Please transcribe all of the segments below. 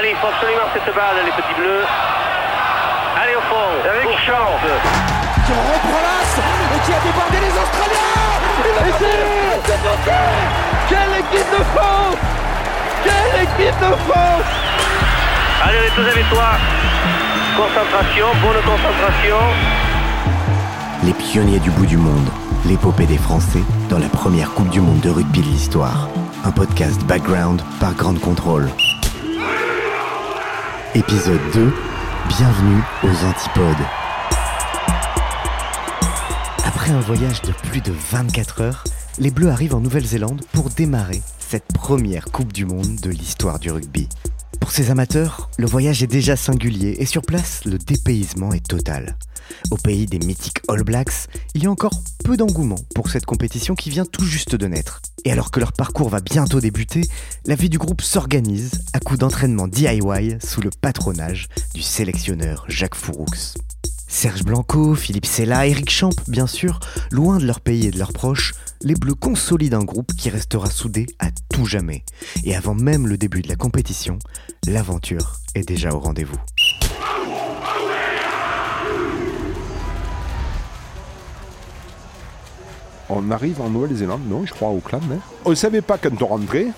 Allez, il faut absolument cette balle, les petits bleus. Allez au fond, avec chance. qui reprend l'as et qui a débordé les Australiens Et c'est Quelle équipe de France Quelle équipe de France Allez, on est tous avec toi. Concentration, bonne concentration. Les pionniers du bout du monde, l'épopée des Français dans la première Coupe du Monde de rugby de l'histoire. Un podcast background par Grande Contrôle. Épisode 2, bienvenue aux Antipodes. Après un voyage de plus de 24 heures, les Bleus arrivent en Nouvelle-Zélande pour démarrer cette première Coupe du Monde de l'histoire du rugby. Pour ces amateurs, le voyage est déjà singulier et sur place, le dépaysement est total. Au pays des mythiques All Blacks, il y a encore peu d'engouement pour cette compétition qui vient tout juste de naître. Et alors que leur parcours va bientôt débuter, la vie du groupe s'organise à coup d'entraînement DIY sous le patronage du sélectionneur Jacques Fouroux. Serge Blanco, Philippe Sella, Eric Champ, bien sûr, loin de leur pays et de leurs proches, les Bleus consolident un groupe qui restera soudé à tout jamais. Et avant même le début de la compétition, l'aventure est déjà au rendez-vous. On arrive en Nouvelle-Zélande, non, je crois, à Auckland. hein. On ne savait pas quand on rentrait.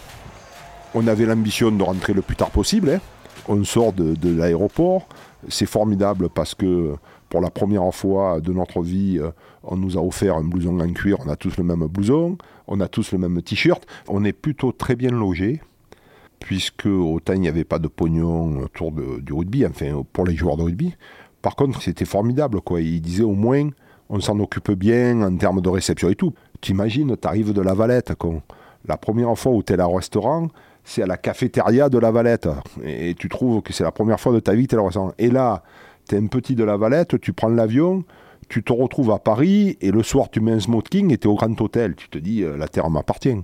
On avait l'ambition de rentrer le plus tard possible. hein. On sort de, l'aéroport. C'est formidable parce que pour la première fois de notre vie, euh, on nous a offert un blouson en cuir. On a tous le même blouson. On a tous le même t-shirt. On est plutôt très bien logés puisque autant il n'y avait pas de pognon autour du rugby, enfin pour les joueurs de rugby. Par contre, c'était formidable, quoi. Il disait au moins, on s'en occupe bien en termes de réception et tout. T'imagines, t'arrives de la Valette. La première fois où t'es là au restaurant, c'est à la cafétéria de la Valette. Et, tu trouves que c'est la première fois de ta vie que t'es là au restaurant. Et là, t'es un petit de la Valette, tu prends l'avion, tu te retrouves à Paris, et le soir, tu mets un smoking et t'es au Grand Hôtel. Tu te dis, euh, la terre m'appartient.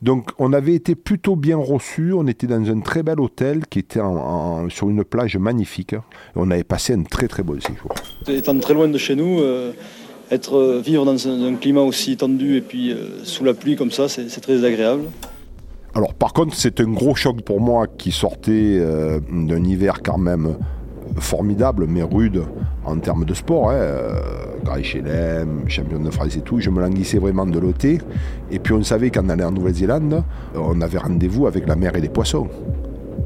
Donc on avait été plutôt bien reçus, on était dans un très bel hôtel qui était sur une plage magnifique. On avait passé un très très bon séjour. Étant très loin de chez nous, euh, euh, vivre dans un, climat aussi tendu et puis euh, sous la pluie comme ça, c'est très agréable. Alors par contre c'est un gros choc pour moi qui sortait euh, d'un hiver quand même formidable mais rude en termes de sport. Hein. Champion de France et tout, je me languissais vraiment de l'OT. Et puis on savait qu'en allant en Nouvelle-Zélande, on avait rendez-vous avec la mer et les poissons.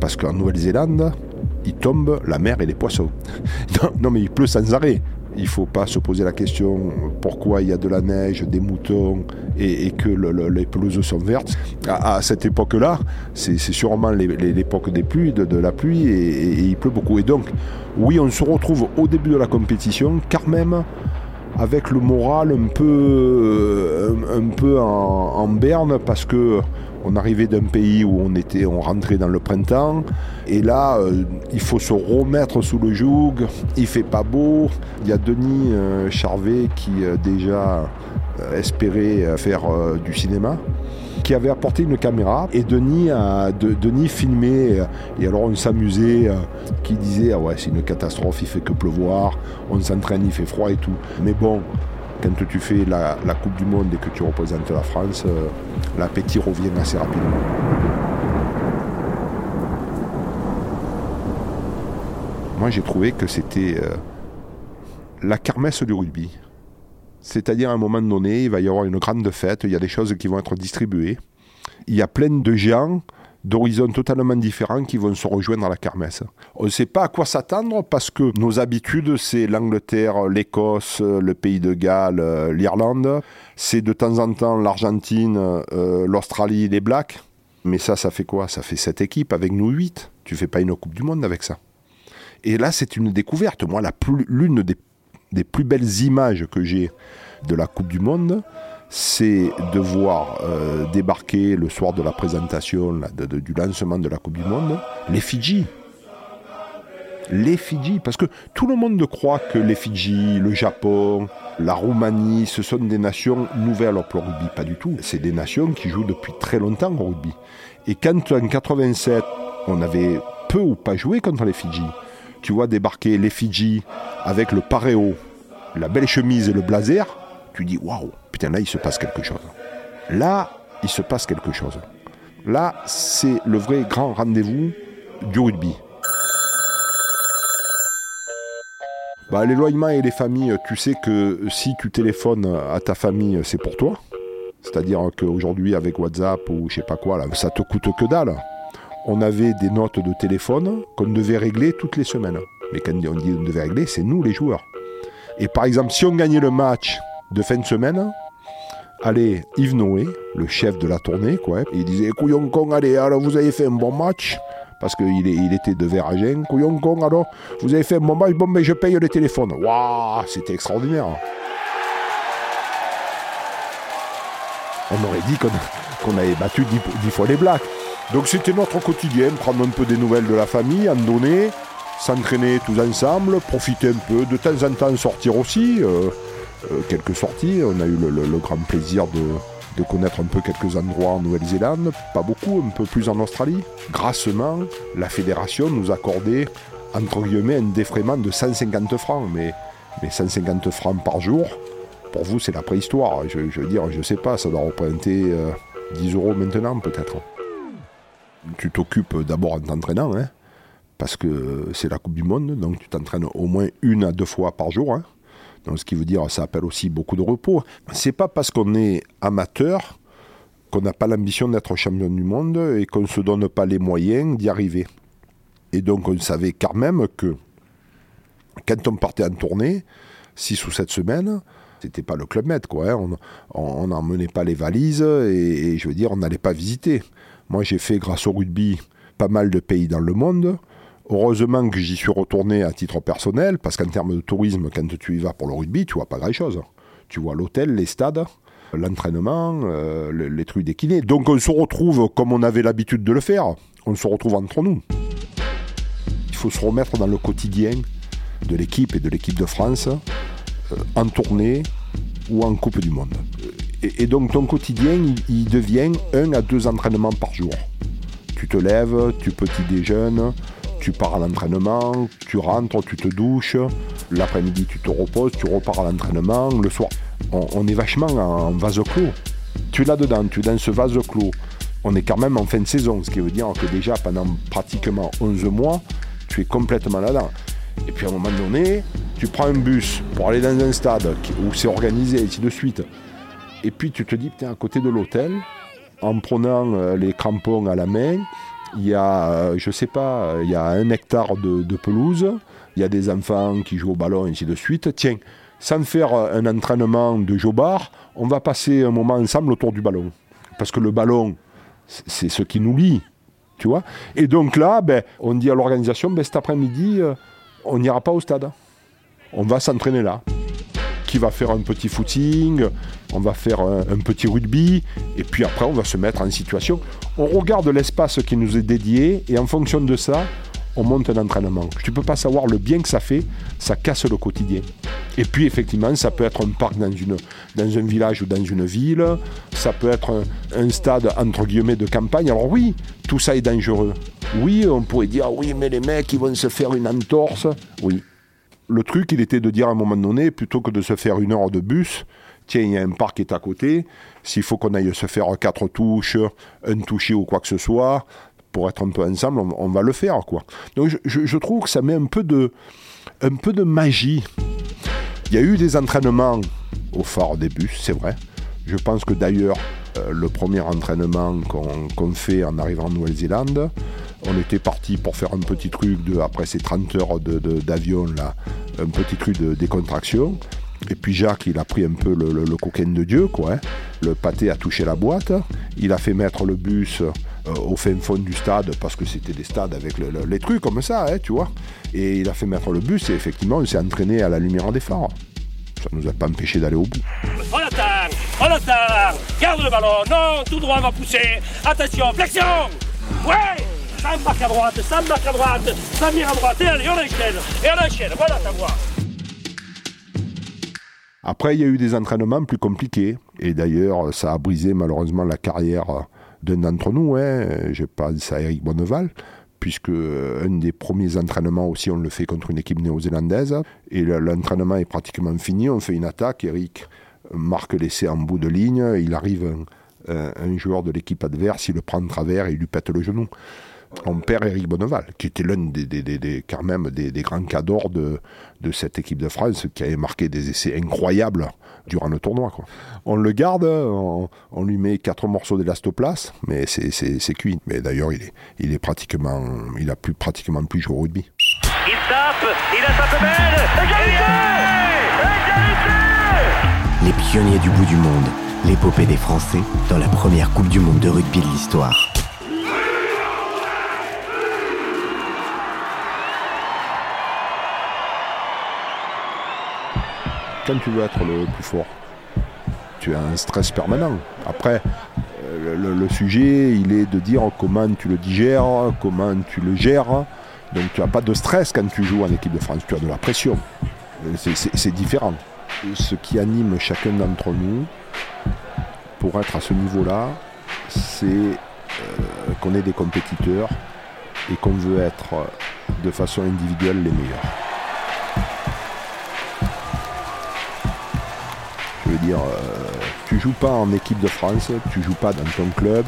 Parce qu'en Nouvelle-Zélande, il tombe la mer et les poissons. Non, mais il pleut sans arrêt. Il ne faut pas se poser la question pourquoi il y a de la neige, des moutons et, que le- le- les pelouses sont vertes. À, cette époque-là, c'est sûrement l'époque des pluies, de, la pluie et, il pleut beaucoup. Et donc, oui, on se retrouve au début de la compétition, quand même avec le moral un peu, un, un peu en, en berne parce que on arrivait d'un pays où on était, on rentrait dans le printemps, et là, euh, il faut se remettre sous le joug. Il fait pas beau. Il y a Denis euh, Charvet qui euh, déjà espérait faire du cinéma qui avait apporté une caméra et Denis a de- Denis filmait et alors on s'amusait qui disait ah ouais c'est une catastrophe il fait que pleuvoir on s'entraîne il fait froid et tout mais bon quand tu fais la, Coupe du Monde et que tu représentes la France euh, l'appétit revient assez rapidement moi j'ai trouvé que c'était euh, la kermesse du rugby c'est-à-dire à un moment donné, il va y avoir une grande fête, il y a des choses qui vont être distribuées. Il y a plein de gens d'horizons totalement différents qui vont se rejoindre à la kermesse. On ne sait pas à quoi s'attendre parce que nos habitudes, c'est l'Angleterre, l'Écosse, le pays de Galles, euh, l'Irlande. C'est de temps en temps l'Argentine, euh, l'Australie, les Blacks. Mais ça, ça fait quoi? Ça fait sept équipes avec nous huit. Tu fais pas une Coupe du Monde avec ça. Et là, c'est une découverte. Moi, l'une des, des plus belles images que j'ai de la Coupe du Monde, c'est de voir euh, débarquer le soir de la présentation du lancement de la Coupe du Monde les Fidji. Les Fidji, parce que tout le monde croit que les Fidji, le Japon, la Roumanie, ce sont des nations nouvelles le rugby. Pas du tout. C'est des nations qui jouent depuis très longtemps au rugby. Et quand en 87, on avait peu ou pas joué contre les Fidji, tu vois débarquer les Fidji avec le paréo, la belle chemise et le blazer, tu dis waouh, putain là il se passe quelque chose. Là, il se passe quelque chose. Là, c'est le vrai grand rendez-vous du rugby. Bah, l'éloignement et les familles, tu sais que si tu téléphones à ta famille, c'est pour toi. C'est-à-dire qu'aujourd'hui, avec WhatsApp ou je sais pas quoi, là, ça te coûte que dalle. On avait des notes de téléphone qu'on devait régler toutes les semaines. Mais quand on dit on devait régler, c'est nous les joueurs. Et par exemple, si on gagnait le match de fin de semaine, allez, Yves Noé, le chef de la tournée, quoi, il disait Couillon con, allez, alors vous avez fait un bon match. Parce qu'il il était de Veragin. Couillon con, alors vous avez fait un bon match, bon, mais je paye le téléphone. Waouh, c'était extraordinaire. On aurait dit qu'on avait battu dix, fois les Blacks. Donc c'était notre quotidien, prendre un peu des nouvelles de la famille, en donner, s'entraîner tous ensemble, profiter un peu, de temps en temps sortir aussi. euh, quelques sorties, on a eu le, grand plaisir de, connaître un peu quelques endroits en Nouvelle-Zélande, pas beaucoup, un peu plus en Australie. Grassement, la fédération nous accordait, entre guillemets, un défraiement de 150 francs, mais, mais 150 francs par jour, pour vous, c'est la préhistoire. Je, veux dire, je sais pas, ça doit représenter euh, 10 euros maintenant, peut-être. Tu t'occupes d'abord en t'entraînant, hein, parce que c'est la Coupe du Monde, donc tu t'entraînes au moins une à deux fois par jour. hein. Ce qui veut dire ça appelle aussi beaucoup de repos. C'est pas parce qu'on est amateur qu'on n'a pas l'ambition d'être champion du monde et qu'on ne se donne pas les moyens d'y arriver. Et donc on savait quand même que quand on partait en tournée, 6 ou 7 semaines, c'était pas le club med, quoi. hein. On n'emmenait pas les valises et, et je veux dire, on n'allait pas visiter. Moi, j'ai fait, grâce au rugby, pas mal de pays dans le monde. Heureusement que j'y suis retourné à titre personnel, parce qu'en termes de tourisme, quand tu y vas pour le rugby, tu vois pas grand-chose. Tu vois l'hôtel, les stades, l'entraînement, euh, le- les trucs des kinés. Donc on se retrouve comme on avait l'habitude de le faire. On se retrouve entre nous. Il faut se remettre dans le quotidien de l'équipe et de l'équipe de France euh, en tournée ou en Coupe du Monde. Et, donc ton quotidien, il, il devient un à deux entraînements par jour. Tu te lèves, tu petit déjeunes, tu pars à l'entraînement, tu rentres, tu te douches, l'après-midi tu te reposes, tu repars à l'entraînement, le soir. On, est vachement en vase clos. Tu es là-dedans, tu es dans ce vase clos. On est quand même en fin de saison, ce qui veut dire que déjà pendant pratiquement 11 mois, tu es complètement là-dedans. Et puis à un moment donné, tu prends un bus pour aller dans un stade où c'est organisé, et ainsi de suite. Et puis tu te dis, putain, à côté de l'hôtel, en prenant euh, les crampons à la main, il y a, euh, je sais pas, il y a un hectare de, pelouse, il y a des enfants qui jouent au ballon, et ainsi de suite. Tiens, sans faire euh, un entraînement de jobard, on va passer un moment ensemble autour du ballon. Parce que le ballon, c'est- c'est ce qui nous lie, tu vois. Et donc là, ben, on dit à l'organisation, ben, cet après-midi, euh, on n'ira pas au stade. On va s'entraîner là. Qui va faire un petit footing, on va faire un, petit rugby, et puis après on va se mettre en situation. On regarde l'espace qui nous est dédié, et en fonction de ça, on monte un entraînement. Tu peux pas savoir le bien que ça fait, ça casse le quotidien. Et puis effectivement, ça peut être un parc dans, un village ou dans une ville, ça peut être un, un stade entre guillemets de campagne. Alors oui, tout ça est dangereux. Oui, on pourrait dire, ah oui, mais les mecs, ils vont se faire une entorse. Oui. Le truc, il était de dire à un moment donné, plutôt que de se faire une heure de bus, tiens, il y a un parc qui est à côté, s'il faut qu'on aille se faire quatre touches, un touché ou quoi que ce soit, pour être un peu ensemble, on, va le faire, quoi. Donc je, trouve que ça met un peu de, un peu de magie. Il y a eu des entraînements au phare des bus, c'est vrai. Je pense que d'ailleurs, le premier entraînement qu'on fait en arrivant en Nouvelle-Zélande, on était parti pour faire un petit truc de, après ces 30 heures d'avion, un petit truc de décontraction. Et puis Jacques, il a pris un peu le, coquin de Dieu, quoi. hein. Le pâté a touché la boîte. Il a fait mettre le bus euh, au fin fond du stade, parce que c'était des stades avec le- le- les trucs comme ça, hein, tu vois. Et il a fait mettre le bus, et effectivement, on s'est entraîné à la lumière des phares. Ça nous a pas empêché d'aller au bout. En retard Garde le ballon, non, tout droit va pousser. Attention, flexion Ouais Ça marque à droite, ça marque à droite, ça vire à droite, et allez, on enchaîne, et on enchaîne, voilà ta voix. Après, il y a eu des entraînements plus compliqués. Et d'ailleurs, ça a brisé malheureusement la carrière d'un d'entre nous. Hein. Je pense à Eric Bonneval, puisque euh, un des premiers entraînements aussi, on le fait contre une équipe néo-zélandaise. Et l'entraînement est pratiquement fini. On fait une attaque. Eric marque l'essai en bout de ligne. Il arrive un, un joueur de l'équipe adverse, il le prend de travers et il lui pète le genou on perd Eric Bonneval, qui était l'un des, des, quand même des, grands cadors de, de cette équipe de France, qui avait marqué des essais incroyables durant le tournoi. On le garde, on, lui met quatre morceaux d'élastoplace, mais c'est cuit. Mais d'ailleurs, il est, il est pratiquement, il a plus pratiquement plus joué au rugby. Il tape, il a égalité Les pionniers du bout du monde, l'épopée des Français dans la première Coupe du Monde de rugby de l'histoire. quand tu veux être le plus fort, tu as un stress permanent. Après, euh, le, sujet, il est de dire comment tu le digères, comment tu le gères. Donc tu n'as pas de stress quand tu joues en équipe de France, tu as de la pression. C'est différent. Ce qui anime chacun d'entre nous pour être à ce niveau-là, c'est euh, qu'on est des compétiteurs et qu'on veut être de façon individuelle les meilleurs. Je veux dire, euh, tu joues pas en équipe de France, tu joues pas dans ton club,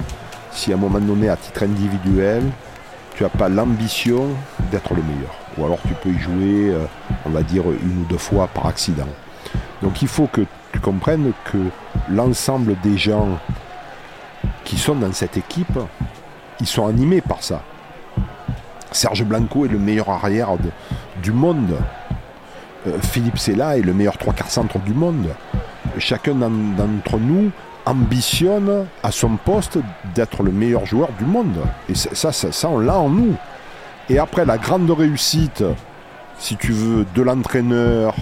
si à un moment donné, à titre individuel, tu n'as pas l'ambition d'être le meilleur. Ou alors tu peux y jouer, euh, on va dire, une ou deux fois par accident. Donc il faut que tu comprennes que l'ensemble des gens qui sont dans cette équipe, ils sont animés par ça. Serge Blanco est le meilleur arrière du monde. Euh, Philippe Sella est le meilleur trois quarts centre du monde chacun d'entre nous ambitionne à son poste d'être le meilleur joueur du monde. Et ça, ça, ça on l'a en nous. Et après, la grande réussite, si tu veux, de l'entraîneur,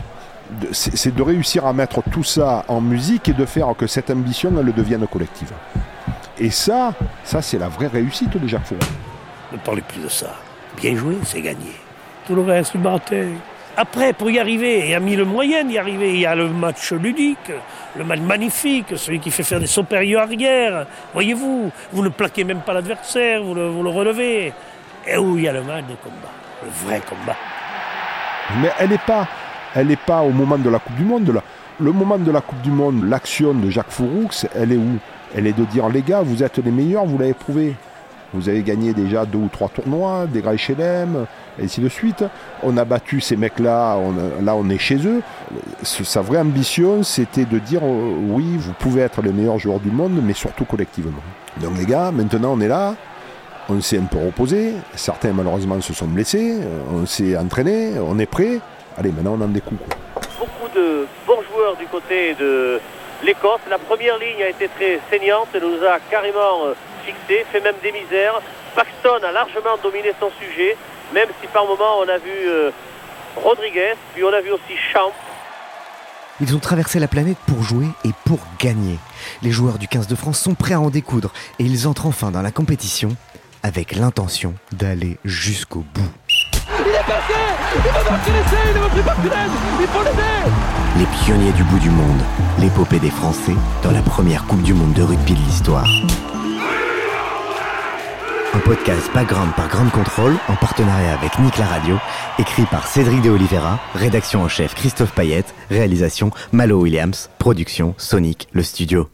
c'est de réussir à mettre tout ça en musique et de faire que cette ambition, elle devienne collective. Et ça, ça c'est la vraie réussite de Jacques Fournier. Ne parlez plus de ça. Bien joué, c'est gagné. Tout le reste, bataille. Après, pour y arriver, il y a mis le moyen d'y arriver. Il y a le match ludique, le match magnifique, celui qui fait faire des supérieurs arrière. Voyez-vous, vous ne plaquez même pas l'adversaire, vous le, relevez. Et où il y a le match de combat, le vrai combat. Mais elle n'est pas, elle pas au moment de la Coupe du Monde. Le moment de la Coupe du Monde, l'action de Jacques Fouroux, elle est où? Elle est de dire les gars, vous êtes les meilleurs, vous l'avez prouvé. Vous avez gagné déjà deux ou trois tournois, des Gray Chelem, et ainsi de suite. On a battu ces mecs-là, là on est chez eux. Sa vraie ambition, c'était de dire euh, oui, vous pouvez être les meilleurs joueurs du monde, mais surtout collectivement. Donc les gars, maintenant on est là, on s'est un peu reposé, certains malheureusement se sont blessés, on s'est entraîné, on est prêt. Allez, maintenant on en des coups. Beaucoup de bons joueurs du côté de l'Écosse. La première ligne a été très saignante, elle nous a carrément euh, fixé, fait même des misères. Paxton a largement dominé son sujet même si par moment on a vu euh, Rodriguez, puis on a vu aussi Champ. Ils ont traversé la planète pour jouer et pour gagner. Les joueurs du 15 de France sont prêts à en découdre et ils entrent enfin dans la compétition avec l'intention d'aller jusqu'au bout. Il est passé Les pionniers du bout du monde, l'épopée des Français dans la première Coupe du Monde de rugby de l'histoire. Un podcast Background par Grande Contrôle en partenariat avec Nick la Radio, écrit par Cédric de Oliveira, rédaction en chef Christophe Payette, réalisation Malo Williams, production Sonic le studio.